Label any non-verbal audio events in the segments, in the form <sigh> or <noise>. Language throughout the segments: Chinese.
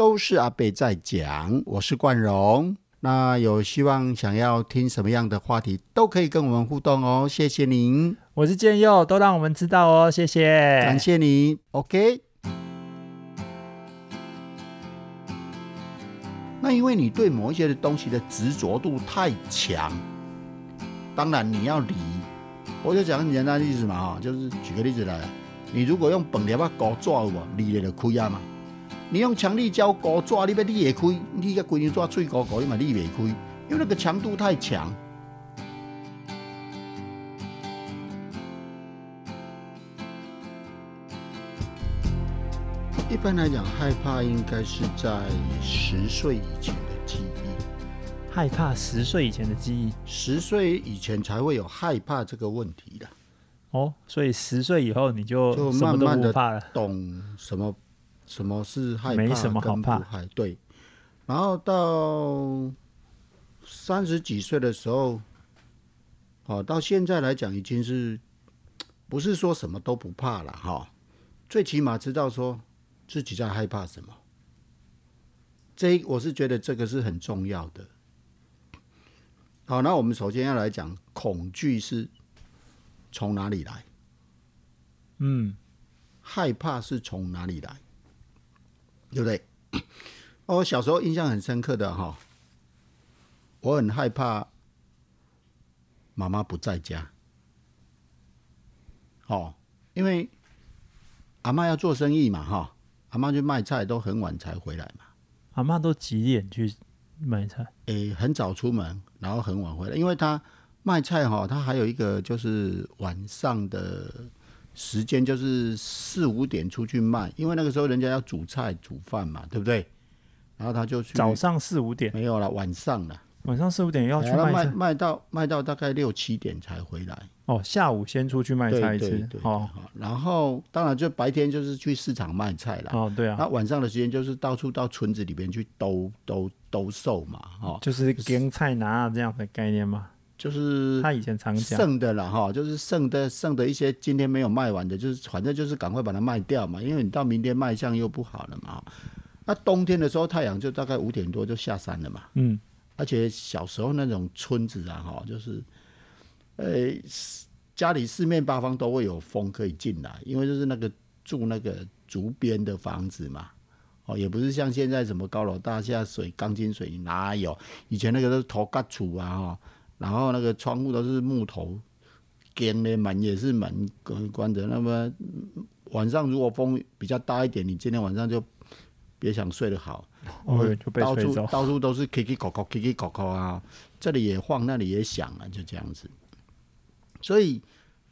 都是阿贝在讲，我是冠荣。那有希望想要听什么样的话题，都可以跟我们互动哦。谢谢您，我是建佑，都让我们知道哦，谢谢，感谢你。OK。那因为你对某一些的东西的执着度太强，当然你要理。我就讲很简单的例子嘛，哈，就是举个例子来，你如果用本粒啊搞抓有无，理了就亏啊嘛。你用强力胶搞抓，你要理会开，你个规张抓脆搞搞，你嘛裂袂开，因为那个强度太强。一般来讲，害怕应该是在十岁以前的记忆。害怕十岁以前的记忆，十岁以前才会有害怕这个问题的。哦，所以十岁以后你就就慢慢的。懂什么什么是害怕，没什么好怕对。然后到三十几岁的时候，哦，到现在来讲已经是不是说什么都不怕了哈？最起码知道说自己在害怕什么。这我是觉得这个是很重要的。好，那我们首先要来讲恐惧是从哪里来，嗯，害怕是从哪里来，对不对？哦我小时候印象很深刻的哈，我很害怕妈妈不在家，哦，因为阿妈要做生意嘛哈，阿妈去卖菜都很晚才回来嘛。阿妈都几点去买菜？诶、很早出门，然后很晚回来，因为她卖菜哈，她还有一个就是晚上的时间，就是四五点出去卖，因为那个时候人家要煮菜煮饭嘛，对不对？然后他就去早上四五点，没有了，晚上了，晚上四五点要去卖卖。卖到卖到大概六七点才回来，哦，下午先出去卖菜一次对对。对哦好然后当然就白天就是去市场卖菜了，哦，对啊，那晚上的时间就是到处到村子里边去兜兜兜售嘛，哦、就是跟菜拿这样的概念嘛。就是他以前常讲，剩的了哈，就是剩的剩的一些今天没有卖完的，就是反正就是赶快把它卖掉嘛，因为你到明天卖相又不好了嘛。那冬天的时候，太阳就大概五点多就下山了嘛。嗯，而且小时候那种村子啊，哈，就是，呃，家里四面八方都会有风可以进来，因为就是那个住那个竹编的房子嘛。哦，也不是像现在什么高楼大厦、水钢筋水泥哪有？以前那个都是头盖厝啊，哈，然后那个窗户都是木头间的，门也是门关关着。那么嗯晚上如果风比较大一点，你今天晚上就别想睡得好。哦，就被到处。到处都是 K K 口口 K K 口口啊，这里也晃，那里也响啊，就这样子。所以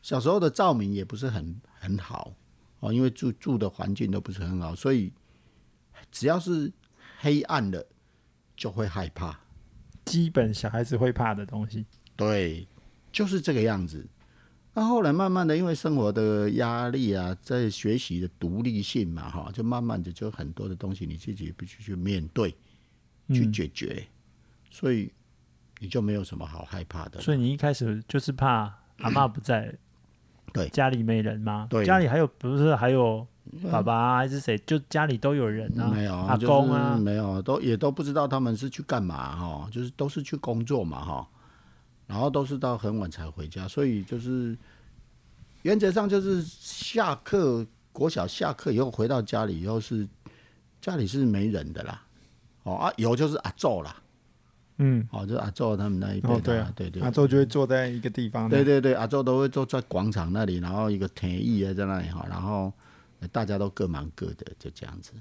小时候的照明也不是很很好哦，因为住住的环境都不是很好，所以只要是黑暗的就会害怕。基本小孩子会怕的东西。对，就是这个样子。那后来慢慢的，因为生活的压力啊，在学习的独立性嘛，哈，就慢慢的就很多的东西你自己必须去面对、去嗯，解决，所以你就没有什么好害怕的。所以你一开始就是怕阿妈不在，对家里没人吗？对家里还有不是还有爸爸啊还是谁？就家里都有人啊，没有阿公啊。就是，没有，都也都不知道他们是去干嘛哈，就是都是去工作嘛哈，然后都是到很晚才回家，所以就是原则上就是下课国小下课以后回到家里以后是家里是没人的啦，哦啊有就是阿昼啦，嗯，哦就是阿昼他们那一辈的、哦对啊对对阿周就会坐在一个地方，对，对对，阿周都会坐在广场那里，然后一个田艺啊在那里哈，然后呃大家都各忙各的，就这样子。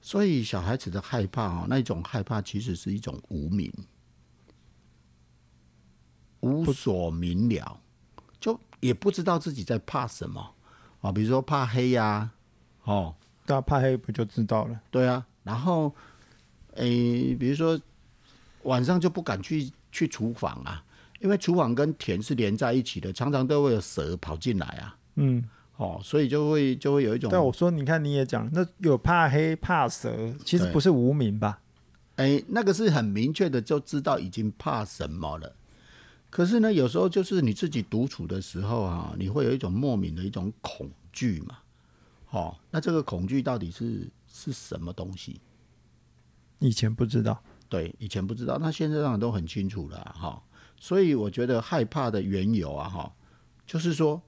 所以小孩子的害怕哦，那一种害怕其实是一种无名，无所明了，就也不知道自己在怕什么啊。比如说怕黑呀、哦，大家怕黑不就知道了？对啊，然后诶，比如说晚上就不敢去去厨房啊，因为厨房跟田是连在一起的，常常都会有蛇跑进来啊。嗯，哦，所以就会就会有一种，但我说你看你也讲，那有怕黑怕蛇，其实不是无名吧？哎，那个是很明确的就知道已经怕什么了。可是呢，有时候就是你自己独处的时候啊，你会有一种莫名的一种恐惧嘛。哦，那这个恐惧到底是是什么东西？以前不知道，对，以前不知道，那现在当然都很清楚了啊哈。所以我觉得害怕的缘由啊哈，就是说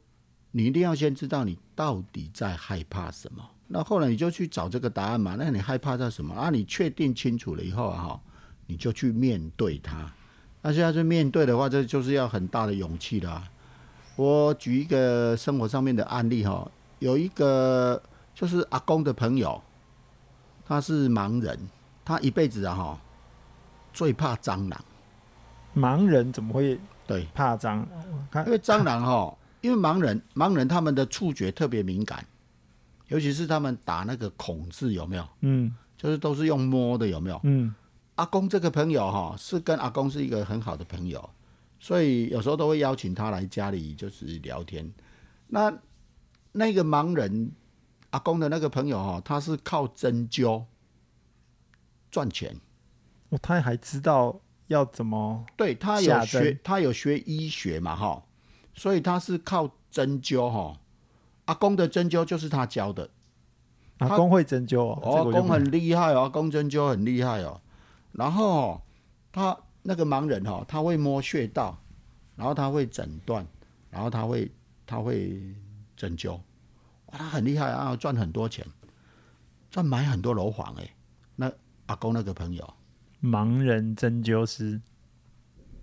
你一定要先知道你到底在害怕什么。那后来你就去找这个答案嘛。那你害怕在什么啊？你确定清楚了以后啊哈，你就去面对它。那现在去面对的话，这就是要很大的勇气了啊。我举一个生活上面的案例哈，有一个就是阿公的朋友，他是盲人，他一辈子啊哈最怕蟑螂。盲人怎么会对，怕蟑？看因为蟑螂哈，因为盲人盲人他们的触觉特别敏感，尤其是他们打那个孔字有没有？嗯就是都是用摸的有没有？嗯阿公这个朋友哈，是跟阿公是一个很好的朋友，所以有时候都会邀请他来家里就是聊天。那那个盲人阿公的那个朋友哈，他是靠针灸赚钱。哦，他还知道要怎么对他有学，他有学医学嘛哈，所以他是靠针灸哈。阿公的针灸就是他教的，阿公会针灸哦，哦，阿公很厉害哦，阿公针灸很厉害哦。然后哦他那个盲人哈，他会摸穴道，然后他会诊断，然后他会他会针灸，哇，他很厉害啊，赚很多钱，赚买很多楼房哎。那阿公那个朋友，盲人针灸师，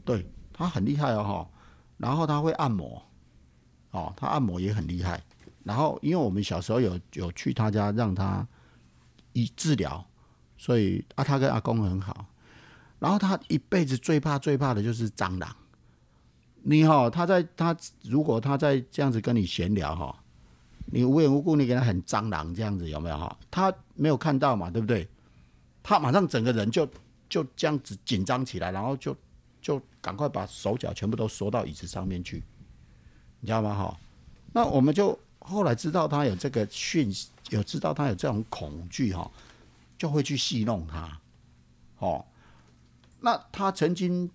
对他很厉害哦哈，然后他会按摩，哦，他按摩也很厉害。然后因为我们小时候有有去他家让他医治疗，所以啊他跟阿公很好。然后他一辈子最怕最怕的就是蟑螂。你哈、他在他如果他在这样子跟你闲聊哈、你无缘无故你给他很蟑螂这样子有没有哈？他没有看到嘛，对不对？他马上整个人就就这样子紧张起来，然后就就赶快把手脚全部都缩到椅子上面去，你知道吗？哈，那我们就后来知道他有这个讯息，有知道他有这种恐惧哈，就会去戏弄他，哦，那他曾经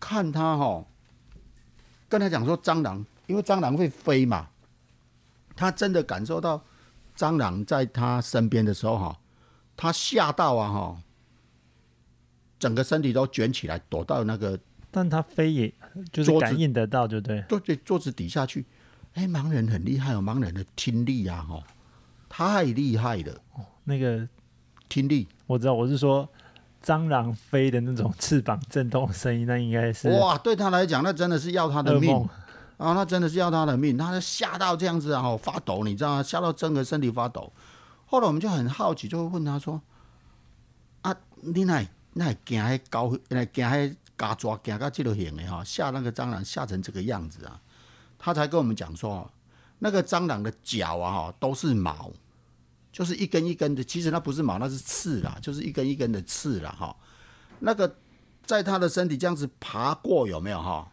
看他哈，跟他讲说蟑螂，因为蟑螂会飞嘛，他真的感受到蟑螂在他身边的时候哈，他吓到啊哈，整个身体都卷起来，躲到那个但他飞也就是感应得到，就对。桌子桌子底下去。哎，盲人很厉害哦，盲人的听力啊，哈，太厉害了，那个听力我知道，我是说蟑螂飞的那种翅膀震动的声音，那应该是哇，对他来讲，那真的是要他的命。啊，那真的是要他的命，他吓到这样子啊，哦发抖，你知道吗？吓到整个身体发抖。后来我们就很好奇，就会问他说：“啊，你那那惊迄高，那惊迄嘎抓，惊到这个型的哈，吓那个蟑螂吓成这个样子啊？”他才跟我们讲说，那个蟑螂的脚啊，哈，都是毛，就是一根一根的。其实那不是毛，那是刺啦，就是一根一根的刺啦，哈。那个在他的身体这样子爬过，有没有哈？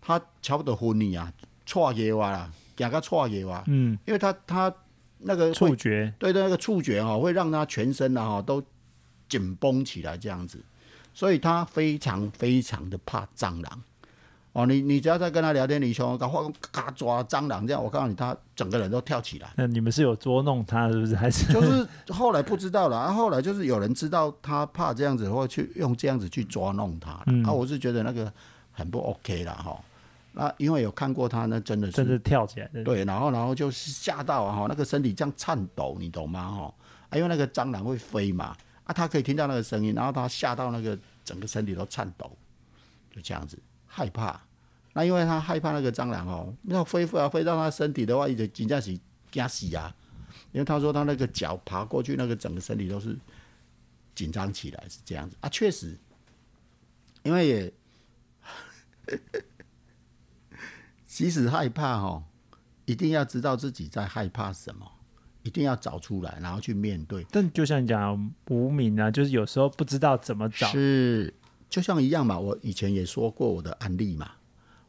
他差不多昏你啊，错野哇啦，行到错野哇，嗯，因为他他那个触觉对对，那个触觉哈、会让他全身啊哈都紧绷起来这样子，所以他非常非常的怕蟑螂。哦，你你只要在跟他聊天，你说搞嘎抓蟑螂这样，我告诉你，他整个人都跳起来。那你们是有捉弄他，是不是？还是就是后来不知道了，啊，后来就是有人知道他怕这样子，或去用这样子去捉弄他啊，我是觉得那个很不 OK 了哈。那因为有看过他，那真的是真的跳起来的？对，然后然后就是吓到啊哈，那个身体这样颤抖，你懂吗哈？啊，因为那个蟑螂会飞嘛，他可以听到那个声音，然后他吓到那个整个身体都颤抖，就这样子害怕。那因为他害怕那个蟑螂哦，要飞飞啊飞到他身体的话，一直真正是惊死啊！因为他说他那个脚爬过去，那个整个身体都是紧张起来，是这样子啊，确实，因为也 <laughs> 即使害怕哦，一定要知道自己在害怕什么，一定要找出来，然后去面对。但就像你讲无名啊，就是有时候不知道怎么找。是，就像一样嘛。我以前也说过我的案例嘛。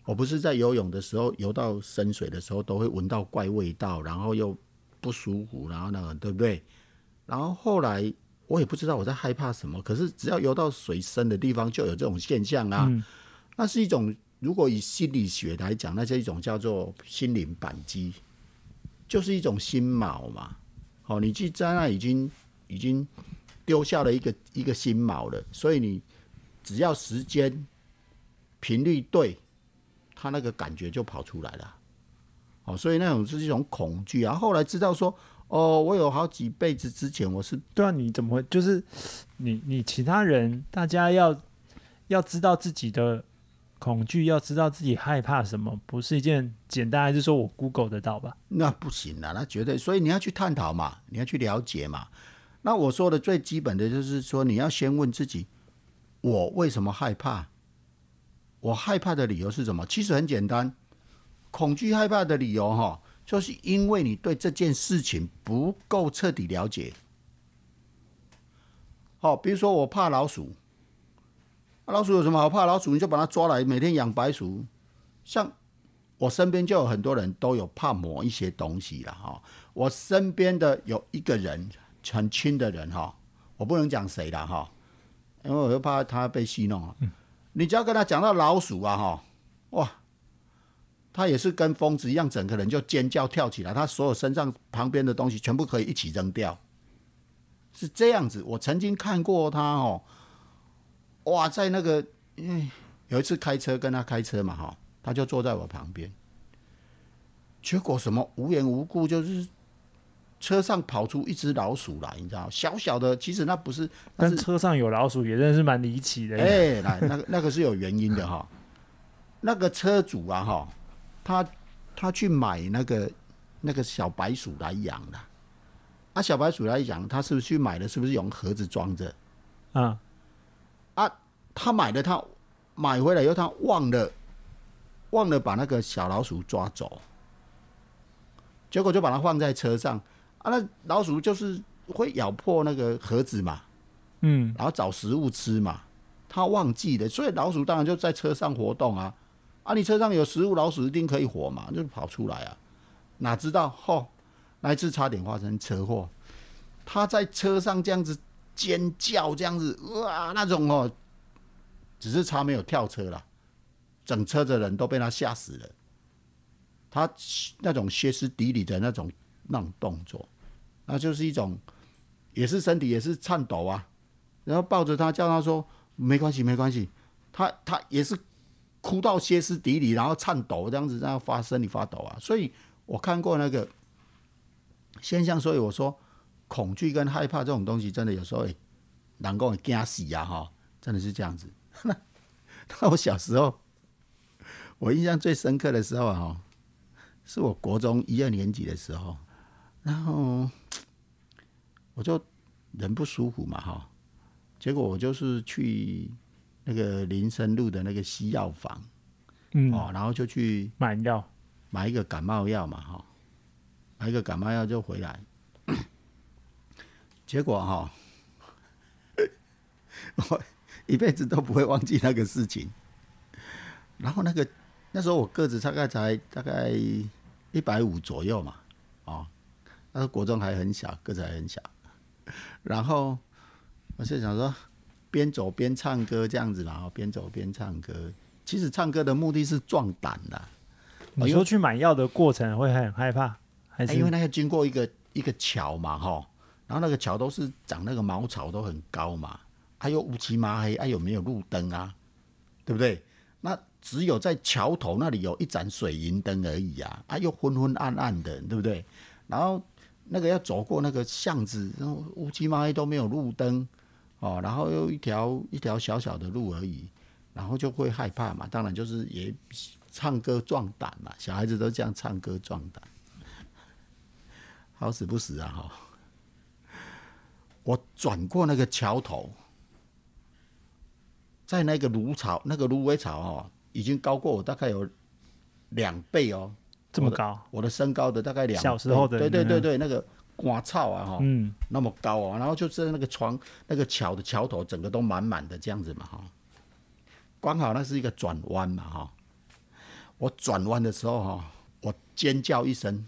我不是在游泳的时候，游到深水的时候，都会闻到怪味道，然后又不舒服，然后那个对不对？然后后来我也不知道我在害怕什么，可是只要游到水深的地方，就有这种现象啊。嗯那是一种，如果以心理学来讲，那是一种叫做心灵扳机，就是一种心锚嘛。好、你去在那已经已经丢下了一个一个新毛了，所以你只要时间频率对，它那个感觉就跑出来了。哦，所以那种是一种恐惧啊。后来知道说，哦，我有好几辈子之前我是对啊，你怎么会就是你你其他人大家要要知道自己的恐惧，要知道自己害怕什么，不是一件简单，还是说我 Google 得到吧？那不行啊，那绝对。所以你要去探讨嘛，你要去了解嘛。那我说的最基本的就是说，你要先问自己，我为什么害怕？我害怕的理由是什么？其实很简单，恐惧害怕的理由哈，就是因为你对这件事情不够彻底了解。好，比如说我怕老鼠，老鼠有什么好怕？老鼠你就把它抓来，每天养白鼠。像我身边就有很多人都有怕某一些东西了哈。我身边的有一个人。很亲的人哈，我不能讲谁了哈，因为我又怕他被戏弄啊。你只要跟他讲到老鼠啊哈，哇，他也是跟疯子一样，整个人就尖叫跳起来，他所有身上旁边的东西全部可以一起扔掉，是这样子。我曾经看过他哦，哇，在那个因为有一次开车跟他开车嘛哈，他就坐在我旁边，结果什么无缘无故就是。车上跑出一只老鼠来，你知道，小小的，其实那不是，但车上有老鼠也真的是蛮离奇的。哎，来，那个那个是有原因的哈。那个车主啊哈，他他去买那个那个小白鼠来养的。啊，小白鼠来养，他是不是去买的？是不是用盒子装着？啊啊，他买的，他买回来以后，他忘了忘了把那个小老鼠抓走，结果就把它放在车上。啊，那老鼠就是会咬破那个盒子嘛，嗯，然后找食物吃嘛。他忘记了，所以老鼠当然就在车上活动啊。啊，你车上有食物，老鼠一定可以活嘛，就跑出来啊。哪知道，吼，那一次差点发生车祸。他在车上这样子尖叫，这样子哇，那种哦，只是差没有跳车了，整车的人都被他吓死了。他那种歇斯底里的那种。那种动作，那就是一种，也是身体也是颤抖啊，然后抱着他叫他说没关系没关系，他他也是哭到歇斯底里，然后颤抖这样子，这样发身体发抖啊。所以我看过那个现象，所以我说恐惧跟害怕这种东西，真的有时候难够惊死啊哈，真的是这样子。<laughs> 那我小时候，我印象最深刻的时候啊，哈，是我国中一二年级的时候。然后我就人不舒服嘛，哈，结果我就是去那个林森路的那个西药房，嗯，哦，然后就去买药，买一个感冒药嘛，哈，买一个感冒药就回来，结果哈，<laughs> 我一辈子都不会忘记那个事情。然后那个那时候我个子大概才大概一百五左右嘛，哦。那国中还很小，个子还很小，然后我就想说，边走边唱歌这样子嘛，边走边唱歌。其实唱歌的目的是壮胆的。你说去买药的过程会很害怕，还是因为那个经过一个一个桥嘛，哈，然后那个桥都是长那个茅草都很高嘛，还有乌漆麻黑，还有没有路灯啊？对不对？那只有在桥头那里有一盏水银灯而已啊，啊，又昏昏暗暗的，对不对？然后。那个要走过那个巷子，乌漆嘛黑都没有路灯，哦，然后又一条一条小小的路而已，然后就会害怕嘛。当然就是也唱歌壮胆嘛，小孩子都这样唱歌壮胆，好死不死啊！哈，我转过那个桥头，在那个芦草，那个芦苇草哦，已经高过我大概有两倍哦。这么高，我的身高的大概两小时候的对对对对，那个瓜草啊哈，嗯，那么高啊，然后就是那个床那个桥的桥头，整个都满满的这样子嘛哈，刚好那是一个转弯嘛哈，我转弯的时候哈，我尖叫一声，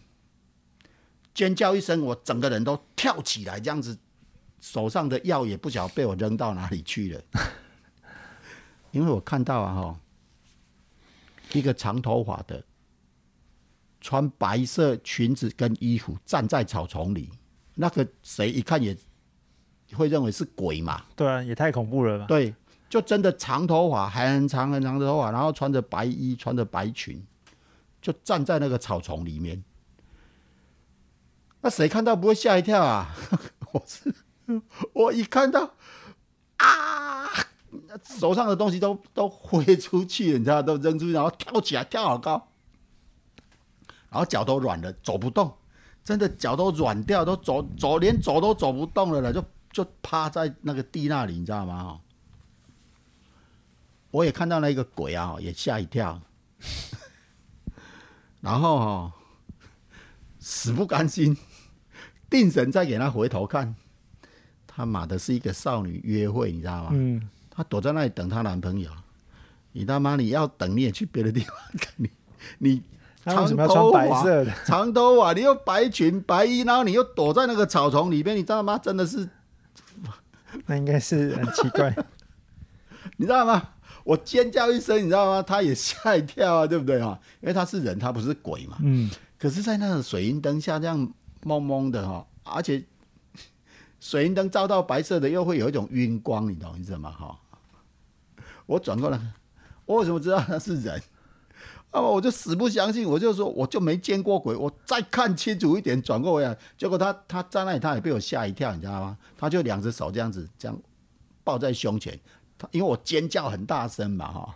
尖叫一声，我整个人都跳起来，这样子，手上的药也不晓得被我扔到哪里去了，<laughs> 因为我看到啊哈，一个长头发的。穿白色裙子跟衣服站在草丛里，那个谁一看也会认为是鬼嘛？对啊，也太恐怖了吧？对，就真的长头发，很长很长的头发，然后穿着白衣，穿着白裙，就站在那个草丛里面。那谁看到不会吓一跳啊？<laughs> 我是 <laughs> 我一看到啊，手上的东西都都挥出去，你知道，都扔出去，然后跳起来，跳好高，然后脚都软了，走不动，真的脚都软掉，都走走连走都走不动了了，就就趴在那个地那里，你知道吗？我也看到那个鬼啊，也吓一跳，然后哈，死不甘心，定神再给他回头看，他妈的是一个少女约会，你知道吗？嗯，她躲在那里等她男朋友。你他妈你要等你也去别的地方等你，<laughs> 你他为什么穿白色的？<laughs> <laughs> 长头发，你又白裙白衣，然后你又躲在那个草丛里边，你知道吗？真的是，那应该是很奇怪。你知道吗？我尖叫一声，你知道吗？他也吓一跳啊，对不对啊？因为他是人，他不是鬼嘛。嗯，可是，在那个水银灯下这样蒙蒙的哈，而且水银灯照到白色的，又会有一种晕光，你懂意思吗？哈，我转过来，我为什么知道他是人？那么我就死不相信，我就说我就没见过鬼，我再看清楚一点，转过来，结果他他在那里，他也被我吓一跳，你知道吗？他就两只手这样子这样抱在胸前，他因为我尖叫很大声嘛哈，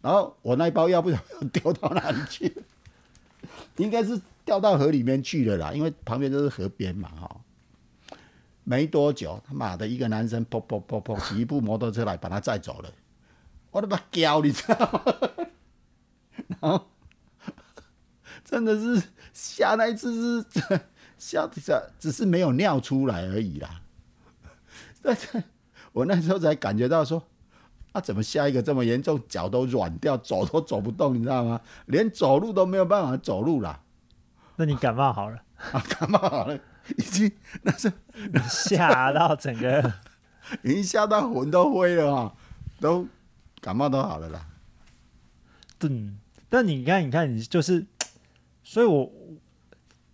然后我那一包药不知道丢到哪里去，应该是掉到河里面去了啦，因为旁边都是河边嘛哈。没多久，他妈的一个男生噗噗噗噗骑一部摩托车来把他载走了，我都把叫你知道吗？然后真的是吓那一次是吓吓，只是没有尿出来而已啦。但是我那时候才感觉到说，啊，怎么下一个这么严重，脚都软掉，走都走不动，你知道吗？连走路都没有办法走路啦。那你感冒好了？啊，感冒好了，<laughs> 已经那是吓到整个，<laughs> 已经吓到魂都灰了哈，都感冒都好了啦。嗯，但你看，你看，你就是，所以我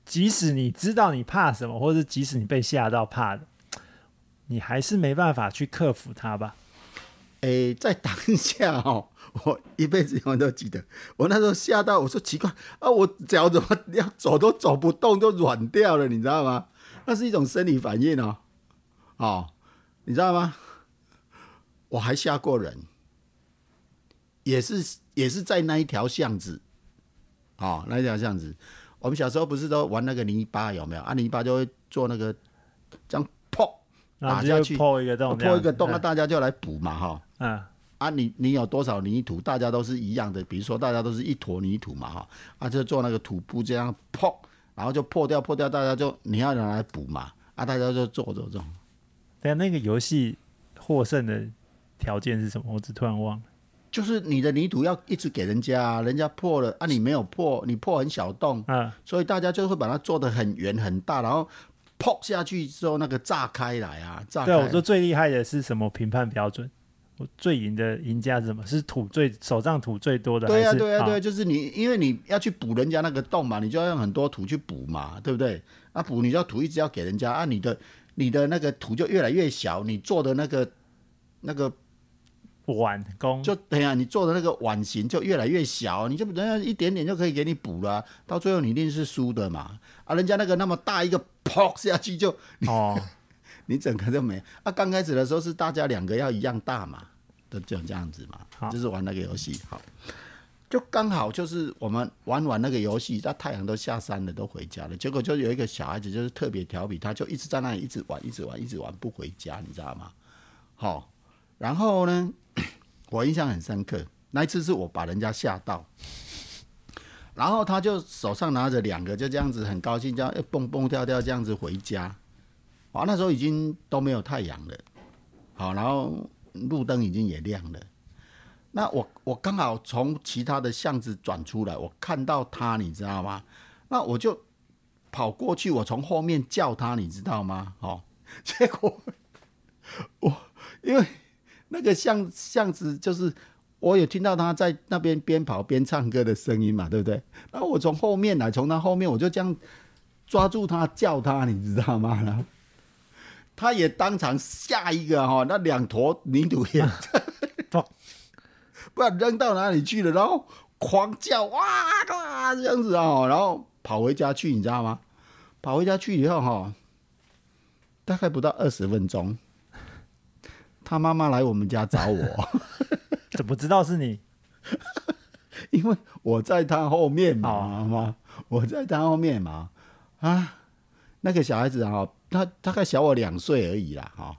即使你知道你怕什么，或者即使你被吓到怕的，你还是没办法去克服它吧？诶、在当下哦，我一辈子永远都记得，我那时候吓到，我说奇怪啊，我脚怎么 <laughs> 要走都走不动，都软掉了，你知道吗？那是一种生理反应哦，哦，你知道吗？我还吓过人，也是也是在那一条巷子，哦，那一条巷子，我们小时候不是都玩那个泥巴有没有？啊，泥巴就会做那个这样砰然后打下去破一个洞，破一个洞，那嗯大家就来补嘛哈。嗯，啊你，你有多少泥土，大家都是一样的。比如说，大家都是一坨泥土嘛，哈，啊，就做那个土布这样破，然后就破掉，破掉，大家就你要拿来补嘛，啊，大家就做做做。但那个游戏获胜的条件是什么？我只突然忘了。就是你的泥土要一直给人家啊，人家破了啊，你没有破，你破很小洞，嗯，所以大家就会把它做的很圆很大，然后破下去之后那个炸开来啊，炸开对。我说最厉害的是什么评判标准？我最赢的赢家是什么？是土最手上土最多的？对呀、还是对呀、好对、啊，就是你，因为你要去补人家那个洞嘛，你就要用很多土去补嘛，对不对？啊，补你就要土一直要给人家啊，你的你的那个土就越来越小，你做的那个那个碗工就对呀、你做的那个碗型就越来越小，你就人家一点点就可以给你补了啊、到最后你一定是输的嘛。啊，人家那个那么大一个砰下去就哦，<laughs> 你整个就没啊。刚开始的时候是大家两个要一样大嘛，都就这样子嘛，就是玩那个游戏。好，就刚好就是我们玩完那个游戏，那太阳都下山了，都回家了。结果就有一个小孩子就是特别调皮，他就一直在那里一直玩，一直玩，一直玩不回家，你知道吗？好，然后呢，<clears throat> 我印象很深刻，那一次是我把人家吓到。然后他就手上拿着两个，就这样子很高兴，这样哎蹦蹦跳跳这样子回家。啊，那时候已经都没有太阳了，好，然后路灯已经也亮了。那我我刚好从其他的巷子转出来，我看到他，你知道吗？那我就跑过去，我从后面叫他，你知道吗？哦，<laughs> 结果我因为那个巷巷子就是我有听到他在那边边跑边唱歌的声音嘛，对不对？然后我从后面来，从他后面我就这样抓住他叫他，你知道吗？然后他也当场下一个哈，那两坨泥土也不不知道扔到哪里去了，然后狂叫哇哇这样子啊，然后跑回家去，你知道吗？跑回家去以后哈，大概不到二十分钟，他妈妈来我们家找我，怎么知道是你？<laughs> 因为我在他后面嘛，我在他后面嘛，啊，那个小孩子啊，他大概小我两岁而已啦，哈，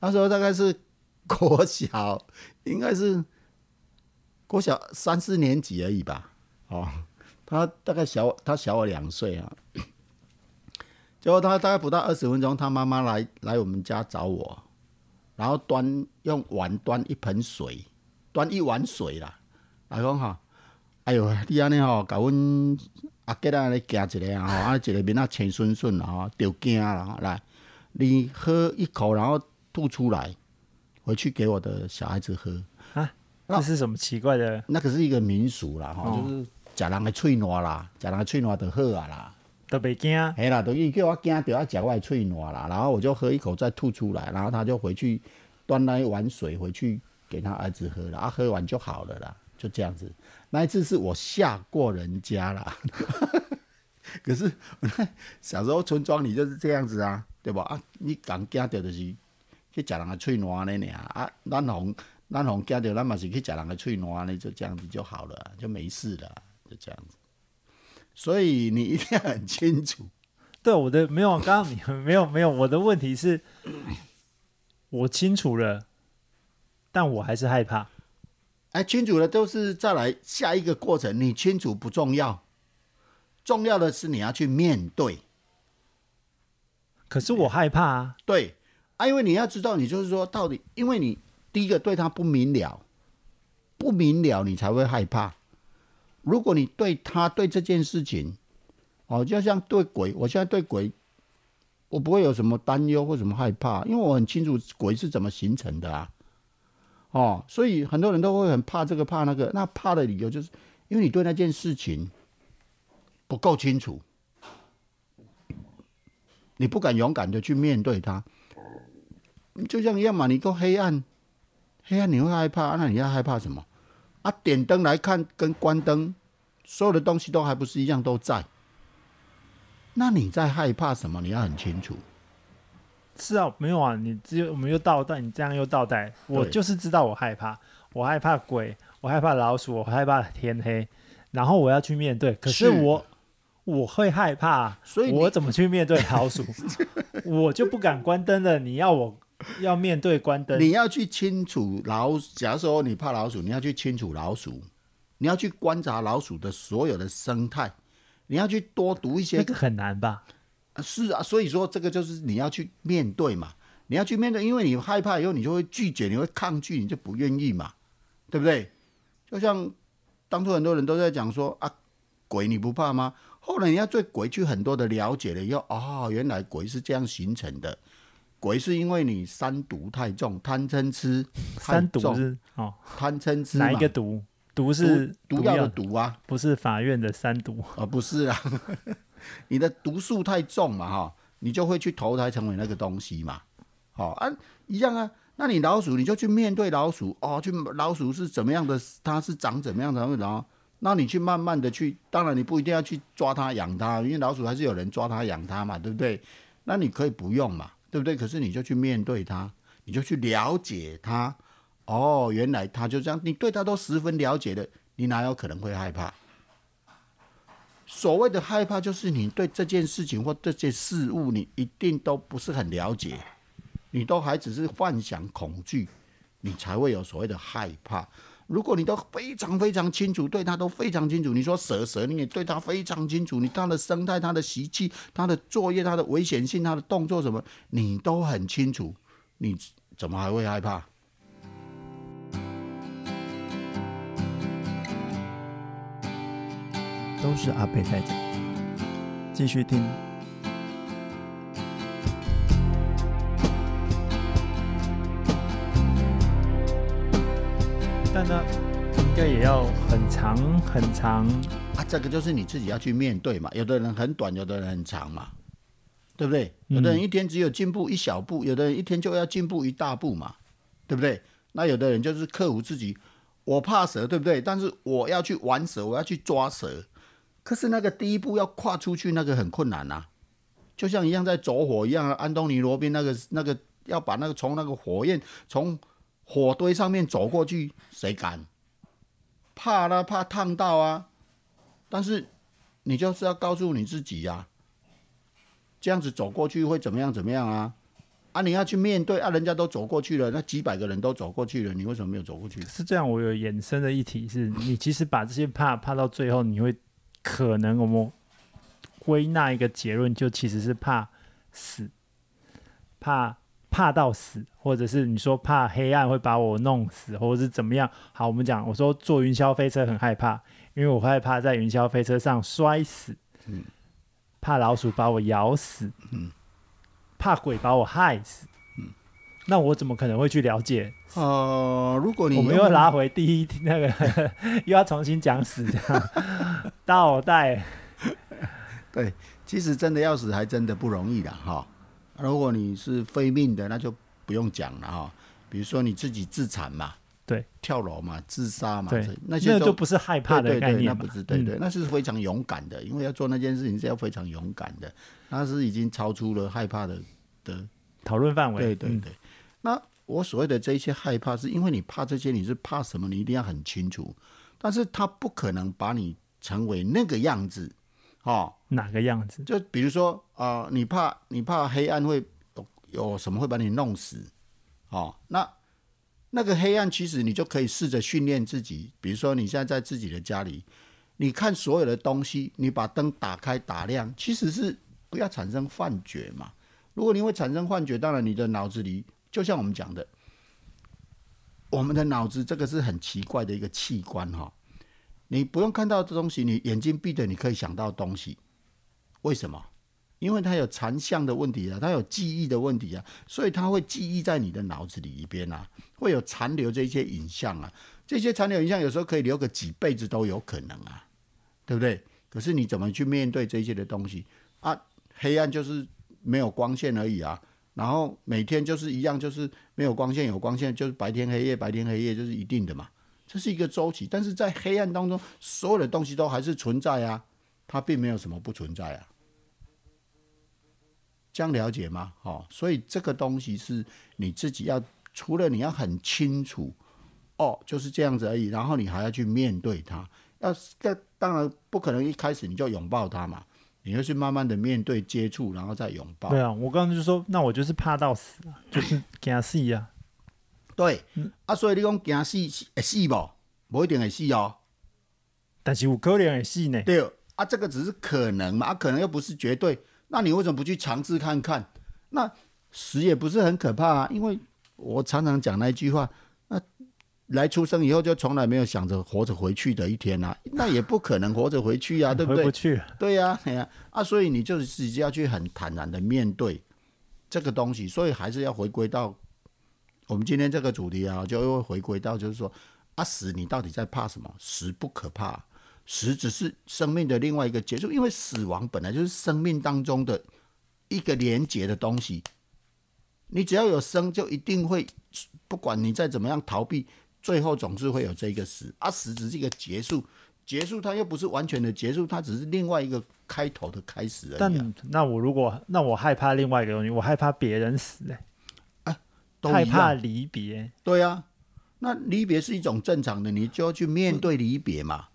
那时候大概是国小，应该是国小三四年级而已吧，哦，他大概小他小我两岁啊，<coughs> 结果他大概不到二十分钟，他妈妈来来我们家找我，然后端用碗端一盆水，端一碗水啦，老公哈。哎哟，你安尼吼，搞阮阿吉安尼夹一个啊，吼，啊一个面啊青顺顺啊，吼，着惊啦，来，你喝一口，然后吐出来，回去给我的小孩子喝啊。这是什么奇怪的？那个是一个民俗啦，吼、哦就是食人的喙烂啦，食人的喙烂就好啊啦。都别惊，嘿啦，等于叫我惊着要食我的喙烂啦，然后我就喝一口再吐出来，然后他就回去端那一碗水回去给他儿子喝了，啊，喝完就好了啦，就这样子。那一次是我吓过人家啦，<laughs> 可是 <laughs> 小时候村庄里就是这样子啊，对吧？啊，你讲惊着就是去食人的喙烂的尔啊，咱红咱红惊着咱嘛是去食人的喙烂呢，就这样子就好了，就没事了，就这样子。所以你一定要很清楚。<laughs> 对我的没有，刚刚你没有没有，我的问题是，我清楚了，但我还是害怕。哎，清楚了都是再来下一个过程，你清楚不重要，重要的是你要去面对。可是我害怕啊，对啊，因为你要知道，你就是说到底，因为你第一个对他不明了，不明了你才会害怕。如果你对他对这件事情，哦，就像对鬼，我现在对鬼，我不会有什么担忧或什么害怕，因为我很清楚鬼是怎么形成的啊。哦，所以很多人都会很怕这个怕那个，那怕的理由就是因为你对那件事情不够清楚，你不敢勇敢的去面对它。就像一样嘛，你够黑暗，黑暗你会害怕，那你要害怕什么？啊，点灯来看跟关灯，所有的东西都还不是一样都在。那你在害怕什么？你要很清楚。是啊，没有啊，你只有我们又倒带，你这样又倒带，我就是知道我害怕，我害怕鬼，我害怕老鼠，我害怕天黑，然后我要去面对，可是是我我会害怕，所以我怎么去面对老鼠？<laughs> 我就不敢关灯了，你要我要面对关灯，你要去清楚老，假如说你怕老鼠，你要去清楚老鼠，你要去观察老鼠的所有的生态，你要去多读一些那个很难吧？啊是啊，所以说这个就是你要去面对嘛，你要去面对，因为你害怕以后，你就会拒绝，你会抗拒，你就不愿意嘛，对不对？就像当初很多人都在讲说啊，鬼你不怕吗？后来你要对鬼去很多的了解了以后，哦，原来鬼是这样形成的，鬼是因为你三毒太重，贪嗔痴太三毒重是哦，贪嗔痴哪一个毒？毒是毒药的，毒啊，不是法院的三毒。啊，不是啊，<laughs> 你的毒素太重嘛，哈，你就会去投胎成为那个东西嘛，好、啊，一样啊。那你老鼠，你就去面对老鼠哦，去老鼠是怎么样的，它是长怎么样的，然后，那你去慢慢的去，当然你不一定要去抓它养它，因为老鼠还是有人抓它养它嘛，对不对？那你可以不用嘛，对不对？可是你就去面对它，你就去了解它，哦，原来它就这样，你对它都十分了解的，你哪有可能会害怕？所谓的害怕，就是你对这件事情或这些事物，你一定都不是很了解，你都还只是幻想、恐惧，你才会有所谓的害怕。如果你都非常非常清楚，对它都非常清楚，你说蛇蛇，你也对它非常清楚，你它的生态、它的习气、它的作业、它的危险性、它的动作什么，你都很清楚，你怎么还会害怕？都是阿贝在讲，继续听。但呢，应该也要很长很长。啊，这个就是你自己要去面对嘛。有的人很短，有的人很长嘛。对不对？有的人一天只有进步一小步，有的人一天就要进步一大步嘛，对不对？那有的人就是克服自己，我怕蛇，对不对？但是我要去玩蛇，我要去抓蛇，可是那个第一步要跨出去，那个很困难呐。就像一样在走火一样，安东尼罗宾那个那个要把那个从那个火焰从火堆上面走过去，谁敢？怕啦，怕烫到啊！但是你就是要告诉你自己呀，这样子走过去会怎么样？怎么样啊？啊，你要去面对啊！人家都走过去了，那几百个人都走过去了，你为什么没有走过去？是这样，我有衍生的一题是，你其实把这些怕怕到最后，你会可能我们归纳一个结论，就其实是怕死，怕怕到死，或者是你说怕黑暗会把我弄死，或者是怎么样？好，我们讲，我说坐云霄飞车很害怕，因为我害怕在云霄飞车上摔死，嗯。怕老鼠把我咬死，嗯。怕鬼把我害死，嗯那我怎么可能会去了解？呃，如果你我们用又拉回第一那个，<laughs> 又要重新讲死这样，倒带。对其实真的要死还真的不容易的哈。如果你是非命的，那就不用讲了哈。比如说你自己自残嘛，对，跳楼嘛，自杀嘛，对，那些就不是害怕的对对对，那概念嘛。不是对对，嗯。那是非常勇敢的，因为要做那件事情是要非常勇敢的，那是已经超出了害怕的的讨论范围，嗯对对对，那我所谓的这一些害怕，是因为你怕这些，你是怕什么？你一定要很清楚。但是他不可能把你成为那个样子，哦，哪个样子？就比如说啊、呃你怕你怕黑暗会有有什么会把你弄死，哦，那那个黑暗其实你就可以试着训练自己，比如说你现在在自己的家里，你看所有的东西，你把灯打开打亮，其实是不要产生幻觉嘛。如果你会产生幻觉，当然你的脑子里就像我们讲的，我们的脑子这个是很奇怪的一个器官哈、你不用看到这东西，你眼睛闭着你可以想到东西，为什么？因为它有残像的问题啊，它有记忆的问题啊，所以它会记忆在你的脑子里边啊，会有残留这些影像啊，这些残留影像有时候可以留个几辈子都有可能啊，对不对？可是你怎么去面对这些的东西啊？黑暗就是没有光线而已啊，然后每天就是一样，就是没有光线有光线，就是白天黑夜白天黑夜，就是一定的嘛，这是一个周期。但是在黑暗当中，所有的东西都还是存在啊，它并没有什么不存在啊。这样了解吗？哦，所以这个东西是你自己要，除了你要很清楚，哦，就是这样子而已，然后你还要去面对它。要这当然不可能一开始你就拥抱它嘛，你要去慢慢的面对接触，然后再拥抱。对啊，我刚刚就说，那我就是怕到死啊，就是 <laughs> 惊死啊。对，啊，所以你讲惊死是会死无？无一定会死哦。但是有可能会死呢。对，啊，这个只是可能嘛，啊，可能又不是绝对。那你为什么不去尝试看看？那死也不是很可怕啊，因为我常常讲那一句话，那来出生以后就从来没有想着活着回去的一天啊，<laughs> 那也不可能活着回去啊，<laughs> 对不对回不？去，对呀、哎呀，啊，所以你就是自己要去很坦然的面对这个东西，所以还是要回归到我们今天这个主题啊，就会回归到就是说，啊，死你到底在怕什么？死不可怕，死只是生命的另外一个结束，因为死亡本来就是生命当中的一个连结的东西。你只要有生，就一定会，不管你再怎么样逃避，最后总是会有这个死。啊，死只是一个结束，结束它又不是完全的结束，它只是另外一个开头的开始而已、啊。但那我如果那我害怕另外一个东西，我害怕别人死、欸，都一样害怕离别，对啊，那离别是一种正常的，你就要去面对离别嘛，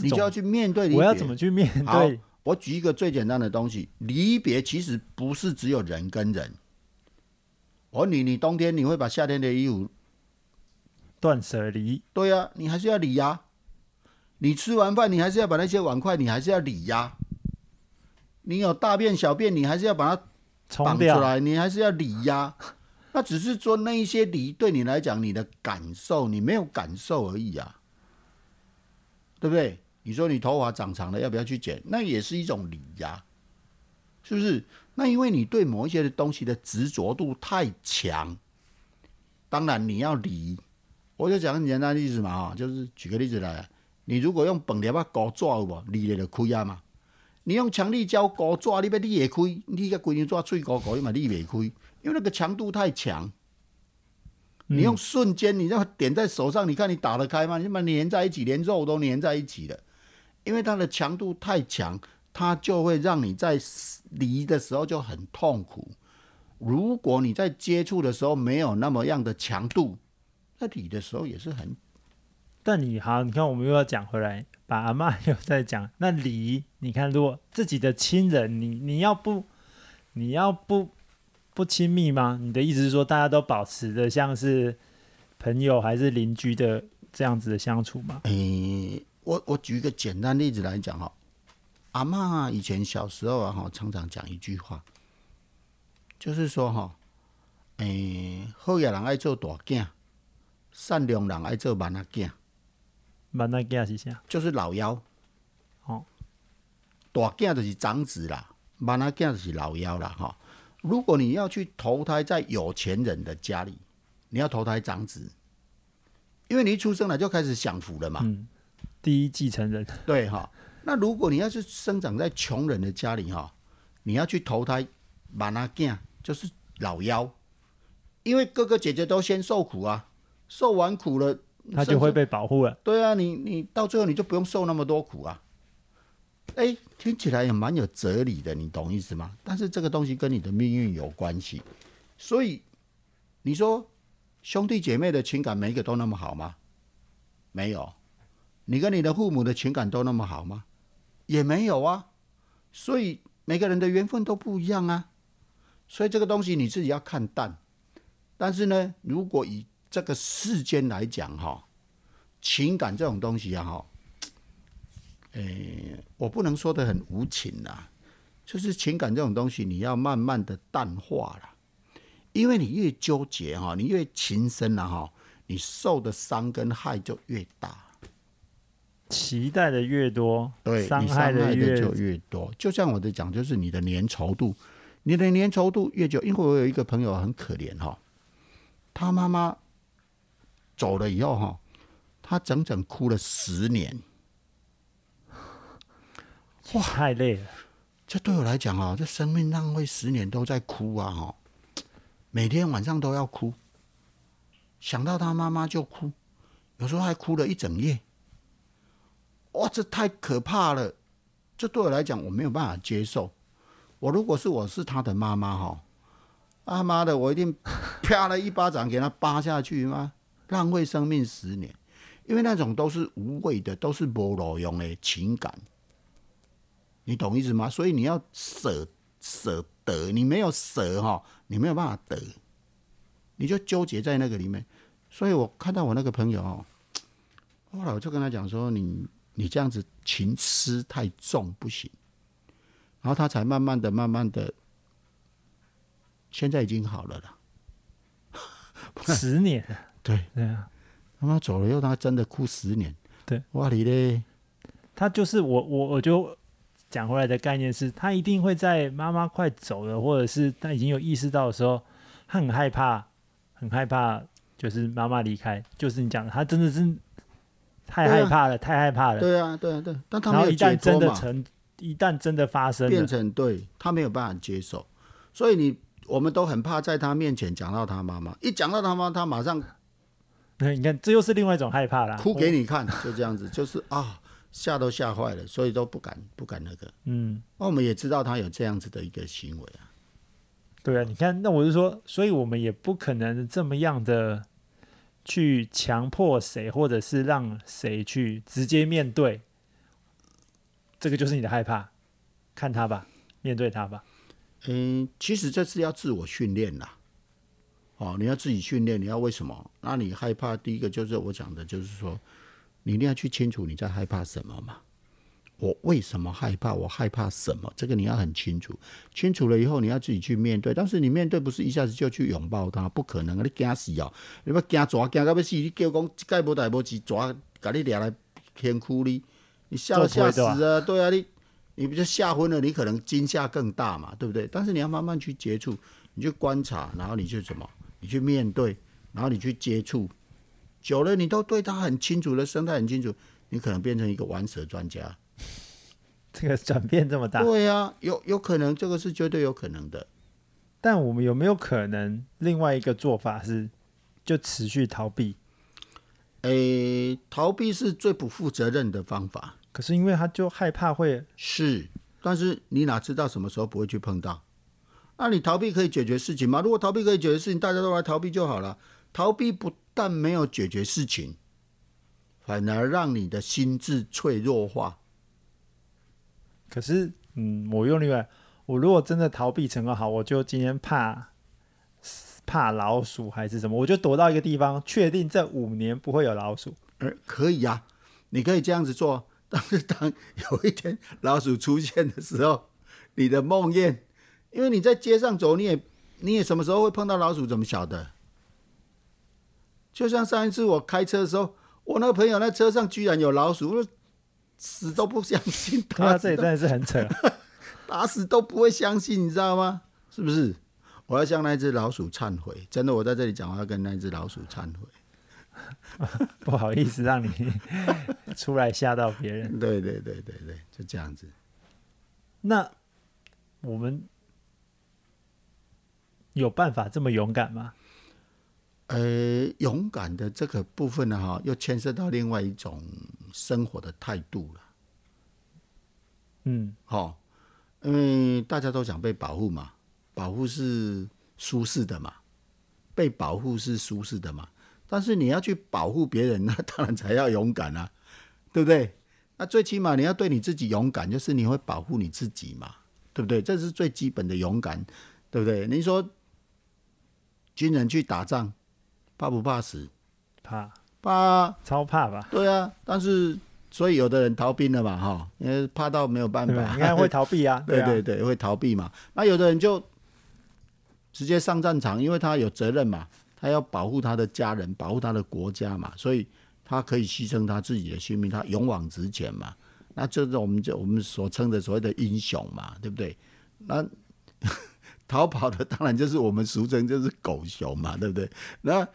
你就要去面对离别。我要怎么去面对？我举一个最简单的东西，离别其实不是只有人跟人。我问你，你冬天你会把夏天的衣服？断舍离，对啊，你还是要理呀、你吃完饭，你还是要把那些碗筷，你还是要理呀、你有大便小便，你还是要把它冲掉，绑出来，你还是要理呀、那只是说那一些理对你来讲，你的感受你没有感受而已啊，对不对？你说你头发长长了，要不要去剪？那也是一种理呀、是不是？那因为你对某一些的东西的执着度太强，当然你要理。我就讲很简单例子嘛，哈，就是举个例子来，你如果用本粒啊搞抓有无，理了就开啊嘛。你用强力胶勾抓，你要裂会开，你个规张抓脆勾勾，嘛裂袂开，因为那个强度太强。你用瞬间，你要点在手上，你看你打得开吗？你把粘在一起，连肉都粘在一起了，因为它的强度太强，它就会让你在离的时候就很痛苦。如果你在接触的时候没有那么样的强度，那理的时候也是很。但你好，你看我们又要讲回来，把阿妈又在讲 <laughs> 那理。你看，如果自己的亲人，你你要不你要不不亲密吗？你的意思是说，大家都保持的像是朋友还是邻居的这样子的相处吗？诶，我我举一个简单例子来讲哈，阿妈以前小时候啊哈，常常讲一句话。就是说哈，诶，后野人爱做大囝，善良人爱做万阿囝。万阿囝是啥？就是老幺。哦，大囝就是长子啦，万阿囝就是老幺啦。哈，如果你要去投胎在有钱人的家里，你要投胎长子，因为你一出生来就开始享福了嘛。嗯。第一继承人。对哈，那如果你要是生长在穷人的家里哈，你要去投胎慢仔囝。就是老幺，因为哥哥姐姐都先受苦啊，受完苦了，他就会被保护了。对啊，你你到最后你就不用受那么多苦啊。哎，听起来也蛮有哲理的，你懂意思吗？但是这个东西跟你的命运有关系，所以你说兄弟姐妹的情感每一个都那么好吗？没有。你跟你的父母的情感都那么好吗？也没有啊。所以每个人的缘分都不一样啊。所以这个东西你自己要看淡，但是呢，如果以这个世间来讲哈，情感这种东西啊哈，诶，我不能说的很无情呐，就是情感这种东西，你要慢慢的淡化了，因为你越纠结哈，你越情深了哈，你受的伤跟害就越大，期待的越多，对，伤害的就越多。就像我在讲，就是你的粘稠度。你的粘稠度越久，因为我有一个朋友很可怜哈，他妈妈走了以后哈，他整整哭了十年，哇，太累了。这对我来讲啊，这生命浪费十年都在哭啊哈，每天晚上都要哭，想到他妈妈就哭，有时候还哭了一整夜。哇，这太可怕了，这对我来讲我没有办法接受。我如果是我是他的妈妈哈，他妈的，我一定啪了一巴掌给他扒下去吗？浪费生命十年，因为那种都是无谓的，都是无路用的情感，你懂意思吗？所以你要舍舍得，你没有舍哈，你没有办法得，你就纠结在那个里面。所以我看到我那个朋友哦，后来我就跟他讲说，你你这样子情痴太重，不行。然后他才慢慢的、慢慢的，现在已经好了了。十年，对对啊，妈妈走了以后，他真的哭十年。对，哇你嘞，他就是我，我我就讲回来的概念是，他一定会在妈妈快走了，或者是他已经有意识到的时候，他很害怕，很害怕，就是妈妈离开。就是你讲的，他真的是太害怕了，太害怕了。对啊，对啊，对。但他没有一旦真的成。一旦真的发生，变成对他没有办法接受，所以你我们都很怕在他面前讲到他妈妈，一讲到他妈，他马上，你看这又是另外一种害怕啦，哭给你看，就这样子，就是啊，吓都吓坏了，所以都不敢不敢那个，嗯，那我们也知道他有这样子的一个行为啊，对啊，你看，那我是说，所以我们也不可能这么样的去强迫谁，或者是让谁去直接面对。这个就是你的害怕，看他吧，面对他吧。嗯，其实这是要自我训练啦。哦，你要自己训练，你要为什么？那你害怕，第一个就是我讲的，就是说，你一定要去清楚你在害怕什么嘛。我为什么害怕？我害怕什么？这个你要很清楚。清楚了以后，你要自己去面对。但是你面对不是一下子就去拥抱他，不可能啊！你惊死哦！你要惊抓，惊到要死，你叫讲一概无代无志抓，把你抓来天哭你。你吓都吓死啊！对啊，你你不就吓昏了？你可能惊吓更大嘛，对不对？但是你要慢慢去接触，你去观察，然后你就什么？你去面对，然后你去接触，久了你都对他很清楚的生态很清楚，你可能变成一个玩蛇专家。这个转变这么大。对呀、有有可能，这个是绝对有可能的。但我们有没有可能另外一个做法是，就持续逃避？诶，逃避是最不负责任的方法，可是因为他就害怕会，是，但是你哪知道什么时候不会去碰到？那你逃避可以解决事情吗？如果逃避可以解决事情，大家都来逃避就好了。逃避不但没有解决事情，反而让你的心智脆弱化。可是嗯，我用另外，我如果真的逃避成功，好，我就今天怕怕老鼠还是什么，我就躲到一个地方，确定这五年不会有老鼠。呃，可以呀、你可以这样子做。但是 <laughs> 当有一天老鼠出现的时候，你的梦魇，因为你在街上走，你也你也什么时候会碰到老鼠，怎么晓得？就像上一次我开车的时候，我那个朋友那车上居然有老鼠，我死都不相信，对啊，打死都这也真的是很扯。<laughs> 打死都不会相信，你知道吗？是不是？我要向那只老鼠忏悔，真的，我在这里讲，话要跟那只老鼠忏悔。<laughs> 不好意思让你 <laughs> 出来吓到别人。对对对对对，就这样子。那我们有办法这么勇敢吗？呃，勇敢的这个部分呢，哈，又牵涉到另外一种生活的态度了，嗯，好，因为大家都想被保护嘛，保护是舒适的嘛，被保护是舒适的嘛，但是你要去保护别人，那 <laughs> 当然才要勇敢啊，对不对？那最起码你要对你自己勇敢，就是你会保护你自己嘛，对不对？这是最基本的勇敢，对不对？你说军人去打仗，怕不怕死？怕，怕啊，超怕吧？对啊，但是所以有的人逃兵了嘛，哈，因为怕到没有办？法，应该会逃避啊。<laughs> 对啊，对对，会逃避嘛。那有的人就直接上战场，因为他有责任嘛，他要保护他的家人，保护他的国家嘛，所以他可以牺牲他自己的性命，他勇往直前嘛。那这是我们就我们所称的所谓的英雄嘛，对不对？那逃跑的当然就是我们俗称就是狗熊嘛，对不对？那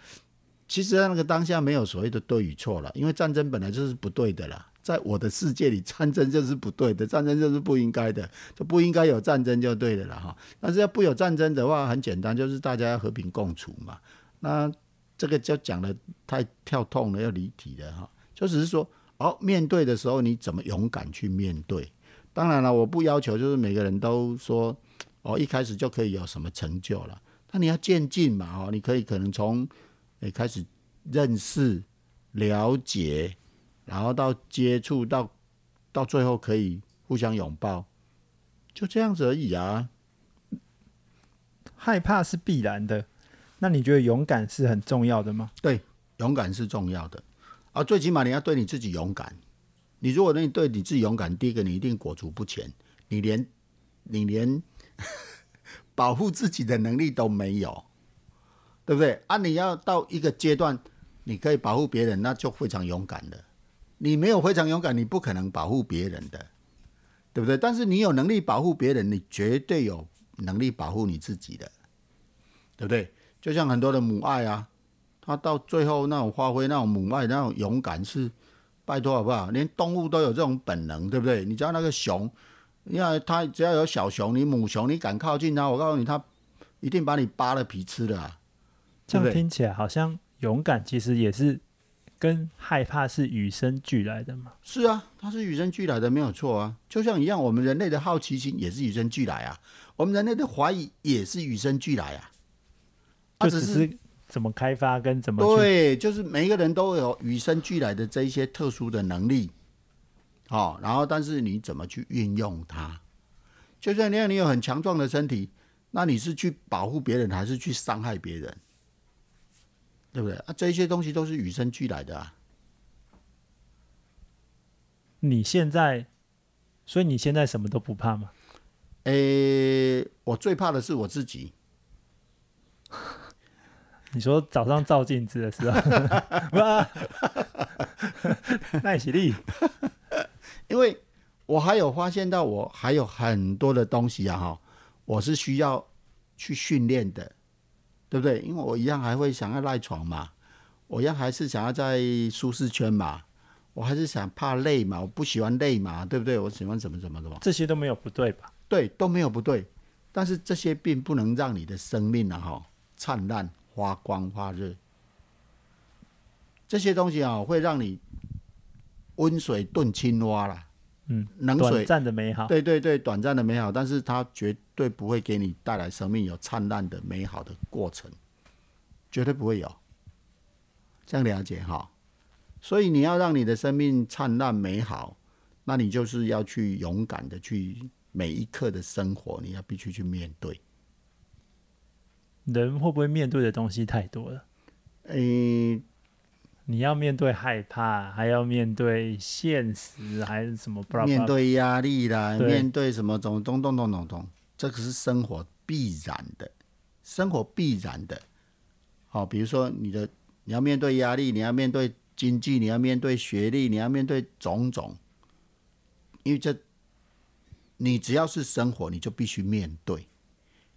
其实那个当下没有所谓的对与错了，因为战争本来就是不对的啦。在我的世界里，战争就是不对的，战争就是不应该的，就不应该有战争就对的了哈。但是要不有战争的话，很简单，就是大家要和平共处嘛。那这个就讲的太跳痛了，要离题了哈。就只是说，哦，面对的时候你怎么勇敢去面对？当然了，我不要求就是每个人都说，哦，一开始就可以有什么成就了。那你要渐进嘛，哦，你可以可能从诶开始认识、了解，然后到接触，到到最后可以互相拥抱，就这样子而已啊。害怕是必然的。那你觉得勇敢是很重要的吗？对，勇敢是重要的啊，最起码你要对你自己勇敢。你如果你对你自己勇敢，第一个你一定裹足不前，你连你连 <laughs> 保护自己的能力都没有，对不对？啊，你要到一个阶段，你可以保护别人，那就非常勇敢了。你没有非常勇敢，你不可能保护别人的，对不对？但是你有能力保护别人，你绝对有能力保护你自己的，对不对？就像很多的母爱啊，他到最后那种发挥那种母爱那种勇敢是，拜托好不好？连动物都有这种本能，对不对？你知道那个熊，你看它只要有小熊，你母熊你敢靠近它，我告诉你，它一定把你扒了皮吃了、这样听起来好像勇敢其实也是跟害怕是与生俱来的嘛。是啊，它是与生俱来的，没有错啊。就像一样，我们人类的好奇心也是与生俱来啊，我们人类的怀疑也是与生俱来啊。啊，只是是怎么开发跟怎么对，就是每一个人都有与生俱来的这一些特殊的能力，哦，然后但是你怎么去运用它？就像你看，你有很强壮的身体，那你是去保护别人，还是去伤害别人？对不对？啊，这些东西都是与生俱来的啊。你现在，所以你现在什么都不怕吗？诶，我最怕的是我自己。<laughs> 你说早上照镜子的时候，<laughs> 哇，<laughs> 那喜力，因为我还有发现到，我还有很多的东西啊，哈，我是需要去训练的，对不对？因为我一样还会想要赖床嘛，我一样还是想要在舒适圈嘛，我还是想怕累嘛，我不喜欢累嘛，对不对？我喜欢怎么怎么怎么，这些都没有不对吧？对，都没有不对。但是这些并不能让你的生命啊哈灿烂发光发热。这些东西啊，会让你温水炖青蛙啦，嗯，冷水短水暂的美好。对对对，短暂的美好，但是它绝对不会给你带来生命有灿烂的美好的过程，绝对不会有。这样了解哈，所以你要让你的生命灿烂美好，那你就是要去勇敢的去每一刻的生活，你要必须去面对。人会不会面对的东西太多了？诶、你要面对害怕，还要面对现实，还是什么？不面对压力啦，对面对什么种咚咚咚咚咚，这个是生活必然的，生活必然的。好、比如说你的你要面对压力，你要面对经济，你要面对学历，你要面对种种，因为这你只要是生活，你就必须面对，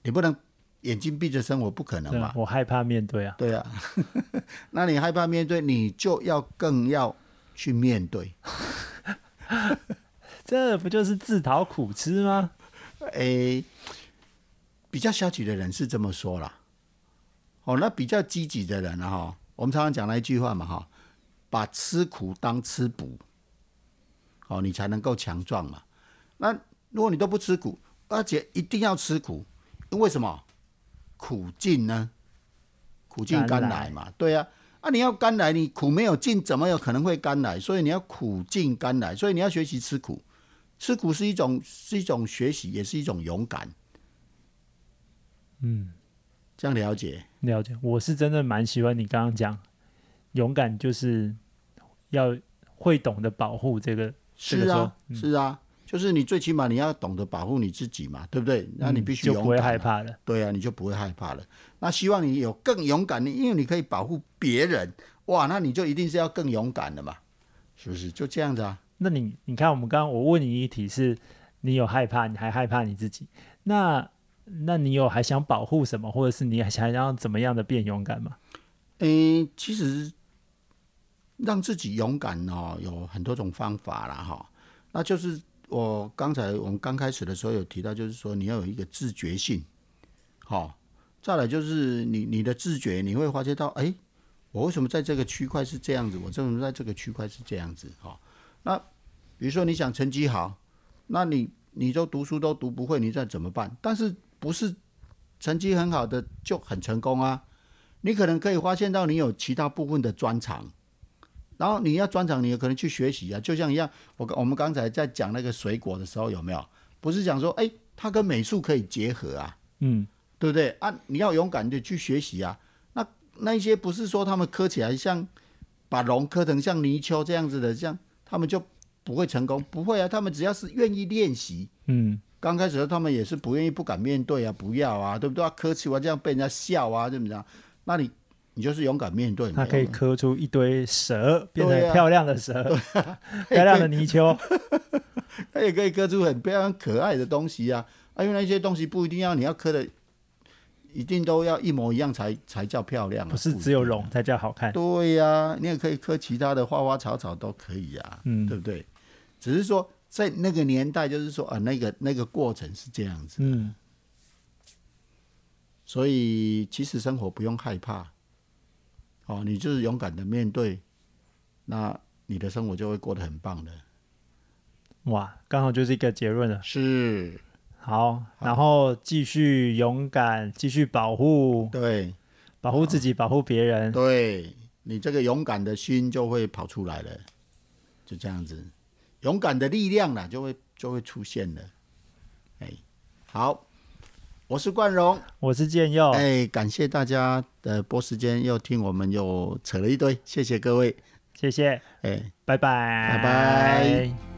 你不能眼睛闭着生活，不可能嘛。我害怕面对啊。对啊，<laughs> 那你害怕面对，你就要更要去面对。<laughs> 这不就是自讨苦吃吗？<laughs> 诶、比较消极的人是这么说啦。哦，那比较积极的人啊，哈，我们常常讲那一句话嘛，哈，把吃苦当吃补，哦，你才能够强壮嘛。那如果你都不吃苦，而且一定要吃苦，因为什么？苦尽呢？苦尽甘来嘛，对啊。啊，你要甘来，你苦没有尽，怎么有可能会甘来？所以你要苦尽甘来，所以你要学习吃苦。吃苦是一种是一种学习，也是一种勇敢。嗯，这样了解？了解。我是真的蛮喜欢你刚刚讲，勇敢就是要会懂得保护这个。这是个啊，是啊，就是你最起码你要懂得保护你自己嘛，对不对？那你必须嗯就不会、害怕了。对啊，你就不会害怕了。那希望你有更勇敢的，因为你可以保护别人，哇，那你就一定是要更勇敢的嘛，是不是？就这样子啊。那你你看，我们刚刚我问你一题是，你有害怕，你还害怕你自己，那那你有还想保护什么，或者是你还想要怎么样的变勇敢吗？诶、其实让自己勇敢哦，有很多种方法啦，哈。那就是我刚才我们刚开始的时候有提到，就是说你要有一个自觉性，好。再来就是你你的自觉，你会发觉到，哎、我为什么在这个区块是这样子？我为什么在这个区块是这样子？哈。那比如说你想成绩好，那你你都读书都读不会，你再怎么办？但是不是成绩很好的就很成功啊？你可能可以发现到你有其他部分的专长，然后你要专长，你有可能去学习啊。就像一样，我我们刚才在讲那个水果的时候，有没有？不是讲说，哎、它跟美术可以结合啊，嗯，对不对啊？你要勇敢的去学习啊。那那一些不是说他们磕起来像把龙磕成像泥鳅这样子的，这样他们就不会成功，不会啊。他们只要是愿意练习，嗯，刚开始他们也是不愿意、不敢面对啊，不要啊，对不对？啊，磕起来这样被人家笑啊，怎么样？那你你就是勇敢面对。它可以勇敢刻出一堆蛇，变成漂亮的蛇，<laughs> 漂亮的泥鳅。它也可以刻出很漂亮、可爱的东西啊。啊，因为那些东西不一定要你要刻的，一定都要一模一样才才叫漂亮、啊，不是只有龙才叫好看。对呀、你也可以刻其他的花花草草都可以呀、嗯对不对？只是说在那个年代，就是说啊，那个那个过程是这样子，嗯，所以其实生活不用害怕，哦，你就是勇敢的面对，那你的生活就会过得很棒的。哇，刚好就是一个结论了。是，好，然后继续勇敢，继续保护，对保护自己，保护别人。对，你这个勇敢的心就会跑出来了，就这样子，勇敢的力量啦，就会就会出现了。哎，好，我是冠荣。我是建佑，哎，感谢大家的播时间，又听我们又扯了一堆，谢谢各位。谢谢，哎，拜拜，拜拜。